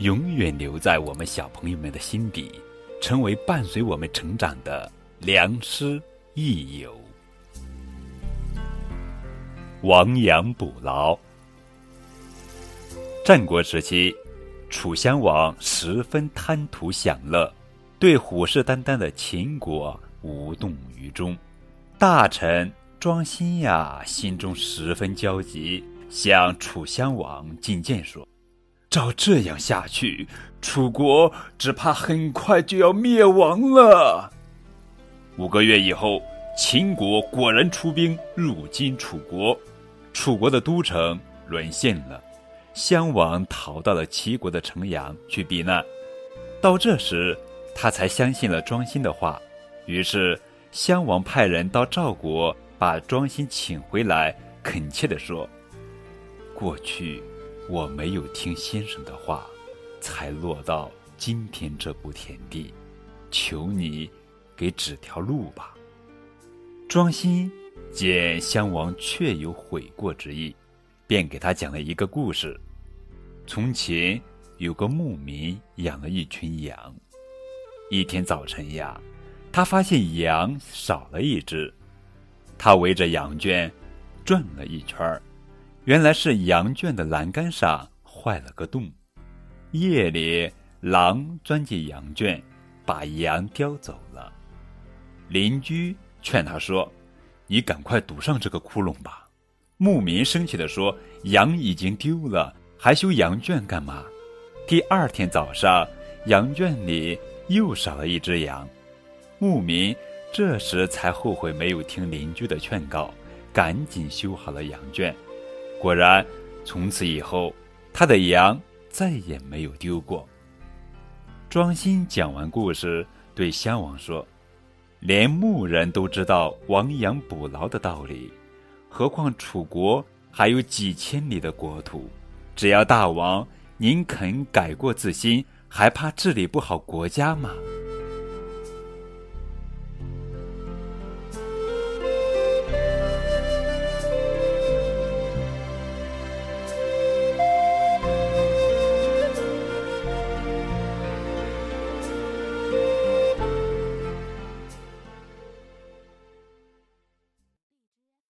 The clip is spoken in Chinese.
永远留在我们小朋友们的心底，成为伴随我们成长的良师益友。亡羊补牢。战国时期，楚襄王十分贪图享乐，对虎视眈眈的秦国无动于衷。大臣庄辛呀，心中十分焦急，向楚襄王进谏说。照这样下去，楚国只怕很快就要灭亡了。五个月以后，秦国果然出兵入侵楚国，楚国的都城沦陷了。襄王逃到了齐国的城阳去避难。到这时，他才相信了庄辛的话。于是，襄王派人到赵国，把庄辛请回来，恳切地说：“过去。”我没有听先生的话，才落到今天这步田地，求你给指条路吧。庄辛见襄王确有悔过之意，便给他讲了一个故事：从前有个牧民养了一群羊，一天早晨呀，他发现羊少了一只，他围着羊圈转了一圈儿。原来是羊圈的栏杆上坏了个洞，夜里狼钻进羊圈，把羊叼走了。邻居劝他说：“你赶快堵上这个窟窿吧。”牧民生气地说：“羊已经丢了，还修羊圈干嘛？”第二天早上，羊圈里又少了一只羊，牧民这时才后悔没有听邻居的劝告，赶紧修好了羊圈。果然，从此以后，他的羊再也没有丢过。庄辛讲完故事，对襄王说：“连牧人都知道亡羊补牢的道理，何况楚国还有几千里的国土？只要大王您肯改过自新，还怕治理不好国家吗？”